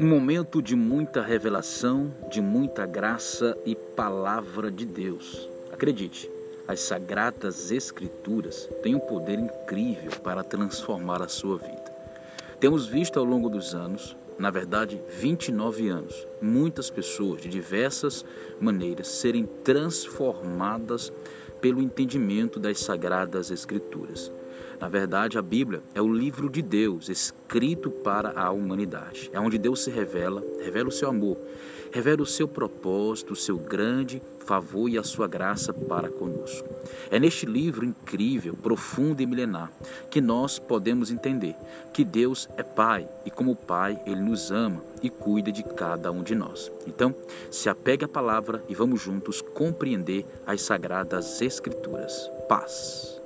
Um momento de muita revelação, de muita graça e palavra de Deus. Acredite, as sagradas Escrituras têm um poder incrível para transformar a sua vida. Temos visto ao longo dos anos, na verdade 29 anos, muitas pessoas de diversas maneiras serem transformadas pelo entendimento das sagradas Escrituras. Na verdade, a Bíblia é o livro de Deus escrito para a humanidade. É onde Deus se revela, revela o seu amor, revela o seu propósito, o seu grande favor e a sua graça para conosco. É neste livro incrível, profundo e milenar que nós podemos entender que Deus é Pai e, como Pai, Ele nos ama e cuida de cada um de nós. Então, se apegue à palavra e vamos juntos compreender as sagradas Escrituras. Paz.